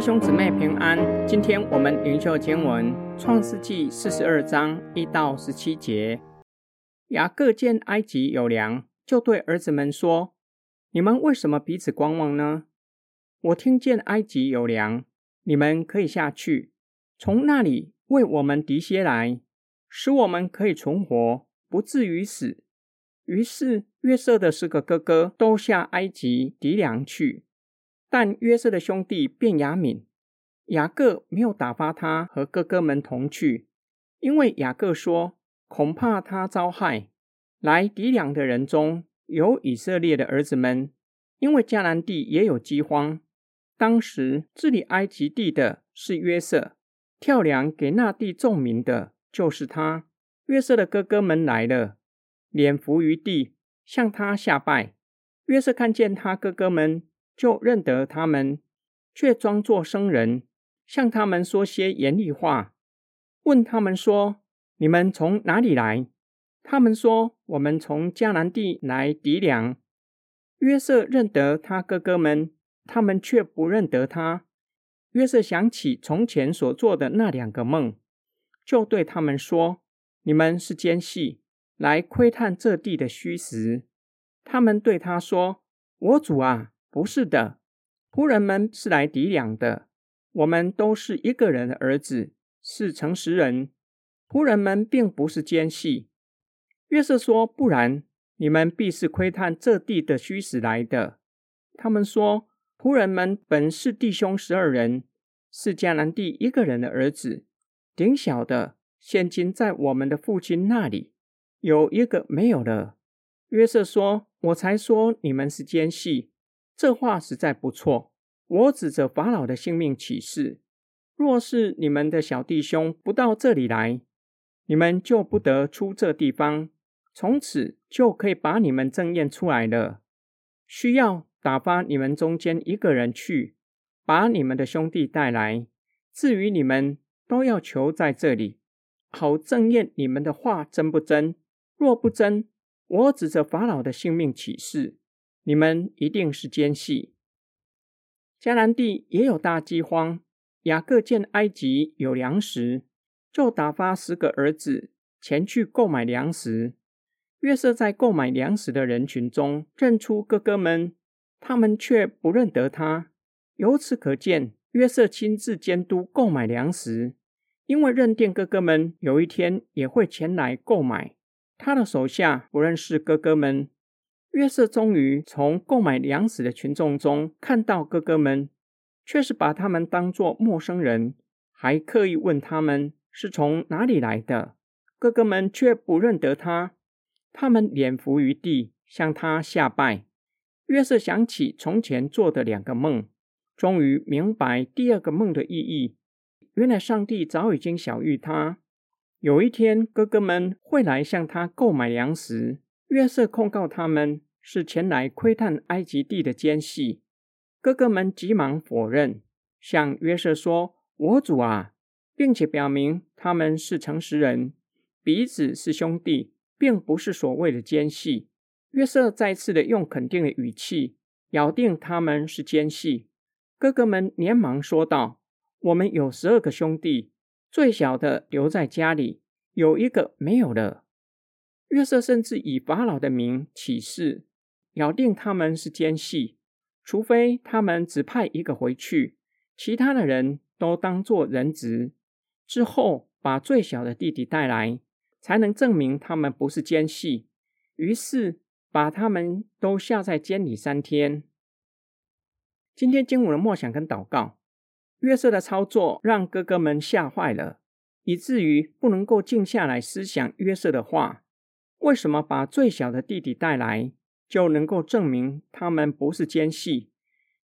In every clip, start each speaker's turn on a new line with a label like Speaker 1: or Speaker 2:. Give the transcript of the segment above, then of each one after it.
Speaker 1: 弟兄姊妹平安，今天我们灵修经文创世纪四十二章一到十七节。雅各见埃及有粮，就对儿子们说：“你们为什么彼此观望呢？我听见埃及有粮，你们可以下去，从那里为我们敌些来，使我们可以存活，不至于死。”于是约瑟的四个哥哥都下埃及敌粮去。但约瑟的兄弟便雅敏、雅各没有打发他和哥哥们同去，因为雅各说：“恐怕他遭害。”来抵粮的人中有以色列的儿子们，因为迦南地也有饥荒。当时治理埃及地的是约瑟，跳粮给那地众民的就是他。约瑟的哥哥们来了，脸伏于地，向他下拜。约瑟看见他哥哥们。就认得他们，却装作生人，向他们说些严厉话，问他们说：“你们从哪里来？”他们说：“我们从迦南地来抵粮。”约瑟认得他哥哥们，他们却不认得他。约瑟想起从前所做的那两个梦，就对他们说：“你们是奸细，来窥探这地的虚实。”他们对他说：“我主啊！”不是的，仆人们是来抵粮的。我们都是一个人的儿子，是诚实人。仆人们并不是奸细。约瑟说：“不然，你们必是窥探这地的虚实来的。”他们说：“仆人们本是弟兄十二人，是迦南地一个人的儿子。顶小的现今在我们的父亲那里，有一个没有了。”约瑟说：“我才说你们是奸细。”这话实在不错。我指着法老的性命起誓：若是你们的小弟兄不到这里来，你们就不得出这地方。从此就可以把你们正验出来了。需要打发你们中间一个人去，把你们的兄弟带来。至于你们，都要求在这里，好正验你们的话真不真。若不真，我指着法老的性命起誓。你们一定是奸细。迦南地也有大饥荒，雅各见埃及有粮食，就打发十个儿子前去购买粮食。约瑟在购买粮食的人群中认出哥哥们，他们却不认得他。由此可见，约瑟亲自监督购买粮食，因为认定哥哥们有一天也会前来购买。他的手下不认识哥哥们。约瑟终于从购买粮食的群众中看到哥哥们，却是把他们当作陌生人，还刻意问他们是从哪里来的。哥哥们却不认得他，他们脸伏于地，向他下拜。约瑟想起从前做的两个梦，终于明白第二个梦的意义。原来上帝早已经晓谕他，有一天哥哥们会来向他购买粮食。约瑟控告他们是前来窥探埃及地的奸细，哥哥们急忙否认，向约瑟说：“我主啊！”并且表明他们是诚实人，彼此是兄弟，并不是所谓的奸细。约瑟再次的用肯定的语气咬定他们是奸细。哥哥们连忙说道：“我们有十二个兄弟，最小的留在家里，有一个没有了。”约瑟甚至以法老的名起誓，咬定他们是奸细，除非他们只派一个回去，其他的人都当作人质。之后把最小的弟弟带来，才能证明他们不是奸细。于是把他们都下在监里三天。今天经文的默想跟祷告，约瑟的操作让哥哥们吓坏了，以至于不能够静下来思想约瑟的话。为什么把最小的弟弟带来，就能够证明他们不是奸细，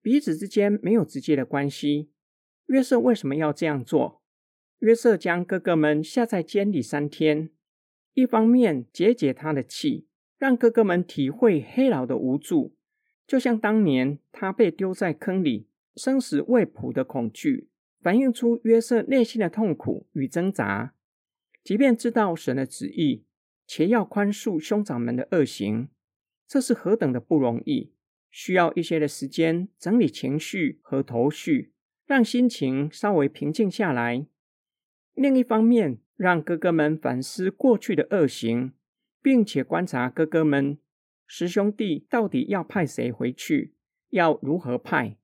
Speaker 1: 彼此之间没有直接的关系？约瑟为什么要这样做？约瑟将哥哥们下在监里三天，一方面解解他的气，让哥哥们体会黑老的无助，就像当年他被丢在坑里，生死未卜的恐惧，反映出约瑟内心的痛苦与挣扎。即便知道神的旨意。且要宽恕兄长们的恶行，这是何等的不容易！需要一些的时间整理情绪和头绪，让心情稍微平静下来；另一方面，让哥哥们反思过去的恶行，并且观察哥哥们十兄弟到底要派谁回去，要如何派。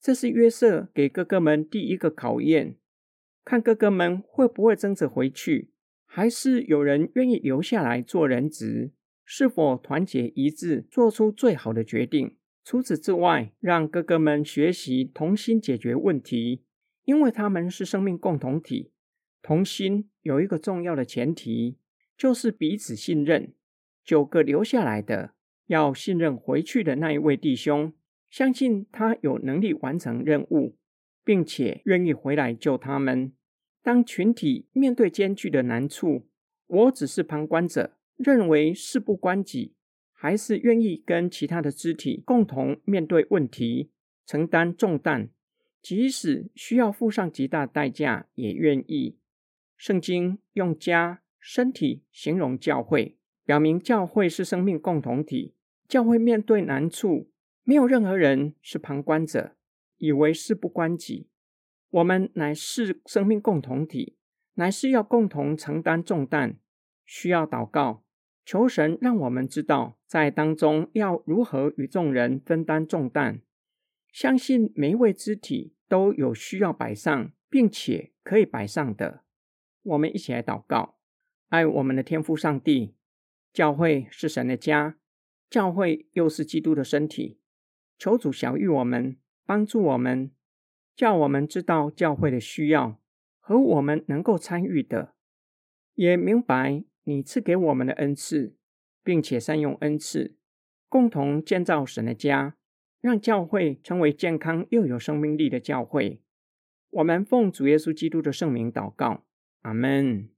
Speaker 1: 这是约瑟给哥哥们第一个考验，看哥哥们会不会争着回去，还是有人愿意留下来做人质，是否团结一致，做出最好的决定。除此之外，让哥哥们学习同心解决问题，因为他们是生命共同体。同心有一个重要的前提，就是彼此信任。九个留下来的要信任回去的那一位弟兄，相信他有能力完成任务，并且愿意回来救他们。当群体面对艰巨的难处，我只是旁观者，认为事不关己，还是愿意跟其他的肢体共同面对问题，承担重担，即使需要付上极大代价，也愿意。圣经用家、身体形容教会，表明教会是生命共同体。教会面对难处，没有任何人是旁观者，以为事不关己。我们乃是生命共同体，乃是要共同承担重担，需要祷告，求神让我们知道在当中要如何与众人分担重担。相信每一位肢体都有需要摆上，并且可以摆上的。我们一起来祷告，爱我们的天父上帝。教会是神的家，教会又是基督的身体。求主小谕我们，帮助我们，叫我们知道教会的需要和我们能够参与的，也明白你赐给我们的恩赐，并且善用恩赐，共同建造神的家，让教会成为健康又有生命力的教会。我们奉主耶稣基督的圣名祷告。阿门。